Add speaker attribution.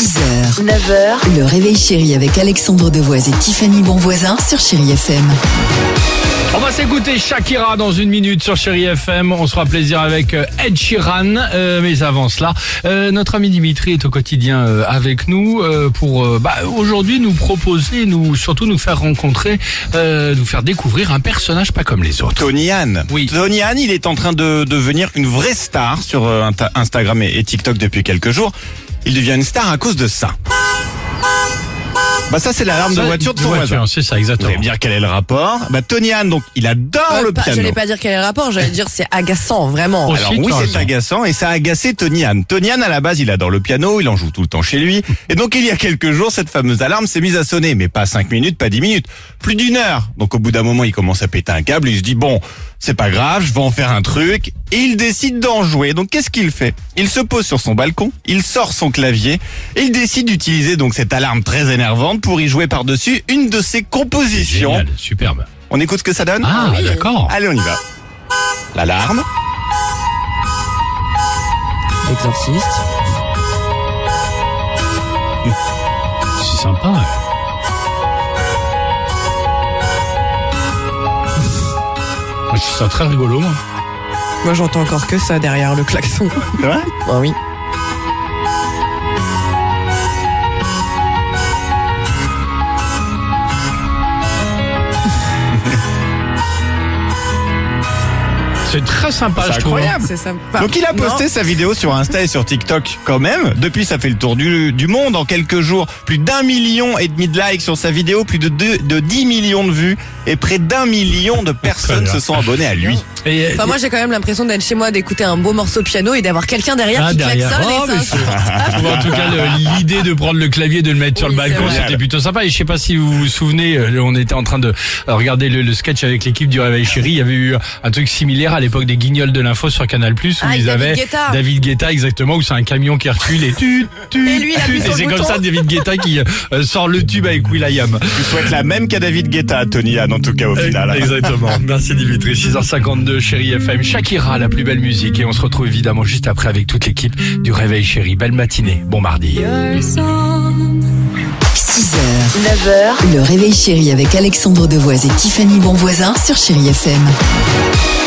Speaker 1: 6h, 9h, le réveil chéri avec Alexandre Devoise et Tiffany Bonvoisin sur Chéri FM.
Speaker 2: On va s'écouter Shakira dans une minute sur Chéri FM. On se fera plaisir avec euh, Ed Sheeran. Euh, mais avant cela, euh, notre ami Dimitri est au quotidien euh, avec nous euh, pour euh, bah, aujourd'hui nous proposer, nous surtout nous faire rencontrer, euh, nous faire découvrir un personnage pas comme les autres.
Speaker 3: Tony Han.
Speaker 2: Oui.
Speaker 3: Tony Han, il est en train de devenir une vraie star sur euh, Instagram et et TikTok depuis quelques jours. Il devient une star à cause de ça. Bah ça c'est l'alarme de voiture de son
Speaker 2: voiture,
Speaker 3: voisin.
Speaker 2: C'est ça,
Speaker 3: Vous
Speaker 2: exactement.
Speaker 3: allez me dire quel est le rapport Bah Tony Han, donc il adore le
Speaker 4: pas-
Speaker 3: piano.
Speaker 4: J'allais pas dire quel est le rapport, j'allais dire c'est agaçant, vraiment.
Speaker 2: Oh,
Speaker 3: Alors
Speaker 2: Si,
Speaker 3: oui, c'est agaçant et ça a agacé Tony Han. Tony Han, à la base, il adore le piano, il en joue tout le temps chez lui. Et donc, il y a quelques jours, cette fameuse alarme s'est mise à sonner, mais pas cinq minutes, pas dix minutes, plus d'une heure. Donc, au bout d'un moment, il commence à péter un câble, il se dit, bon, c'est pas grave, je vais en faire un truc. Et il décide d'en jouer. Donc, qu'est-ce qu'il fait? Il se pose sur son balcon, il sort son clavier, et il décide d'utiliser donc cette alarme très énervante pour y jouer par-dessus une de ses compositions.
Speaker 2: Génial, superbe.
Speaker 3: On écoute ce que ça donne?
Speaker 2: Ah, d'accord.
Speaker 3: Allez, on y va. L'alarme.
Speaker 4: Exorciste.
Speaker 2: Ça très rigolo. moi.
Speaker 4: Moi j'entends encore que ça derrière le klaxon.
Speaker 3: C'est vrai?
Speaker 4: Ah oui.
Speaker 2: C'est très sympa, je trouve.
Speaker 3: incroyable.
Speaker 4: C'est ça.
Speaker 3: Donc il a posté sa vidéo sur Insta et sur TikTok quand même. Depuis, ça fait le tour du, du monde en quelques jours. Plus d'un million et demi de likes sur sa vidéo, plus de, deux, de 10 millions de vues et près d'un million de personnes se sont abonnées à lui.
Speaker 2: Et,
Speaker 4: Enfin moi j'ai quand même l'impression d'être chez moi, d'écouter un beau morceau de piano et d'avoir quelqu'un derrière
Speaker 2: Ah,
Speaker 4: qui
Speaker 2: derrière.
Speaker 4: klaxonne
Speaker 2: Oh,
Speaker 4: et ça
Speaker 2: mais
Speaker 4: insupportable.
Speaker 2: Je trouve en tout cas l'idée de prendre le clavier, de le mettre sur le
Speaker 4: Oui, c'est
Speaker 2: balcon,
Speaker 4: vrai.
Speaker 2: c'était plutôt sympa. Et je sais pas si vous vous souvenez, euh, on était en train de euh, regarder le, le sketch avec l'équipe du Réveil Chéri. Il y avait eu un truc similaire à l'époque des Guignols de l'info sur Canal Plus où
Speaker 4: Ah,
Speaker 2: ils
Speaker 4: David
Speaker 2: avaient
Speaker 4: Guetta.
Speaker 2: David Guetta exactement où c'est un camion qui recule et tu tu
Speaker 4: Et lui,
Speaker 2: tu, et c'est comme ça David Guetta qui euh, sort le tube avec Will.i.am.
Speaker 3: Je souhaite la même qu'à David Guetta, à Tony Han en tout cas au final.
Speaker 2: Exactement. Merci Dimitri. 6h52, chérie FM. Shakira, la plus belle musique. Et on se retrouve évidemment juste après avec toute l'équipe du Réveil Chéri. Belle matinée. Bon mardi.
Speaker 1: 6h, 9h, le réveil chéri avec Alexandre Devoise et Tiffany Bonvoisin sur Chéri FM.